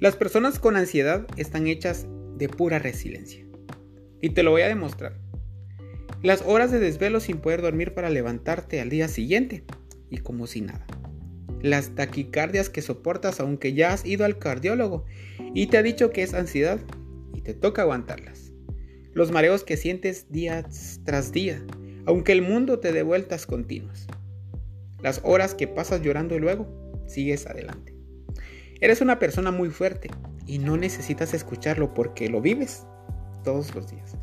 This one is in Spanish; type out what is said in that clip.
Las personas con ansiedad están hechas de pura resiliencia. Y te lo voy a demostrar. Las horas de desvelo sin poder dormir para levantarte al día siguiente y como si nada. Las taquicardias que soportas aunque ya has ido al cardiólogo y te ha dicho que es ansiedad y te toca aguantarlas. Los mareos que sientes día tras día, aunque el mundo te dé vueltas continuas. Las horas que pasas llorando y luego sigues adelante. Eres una persona muy fuerte y no necesitas escucharlo porque lo vives todos los días.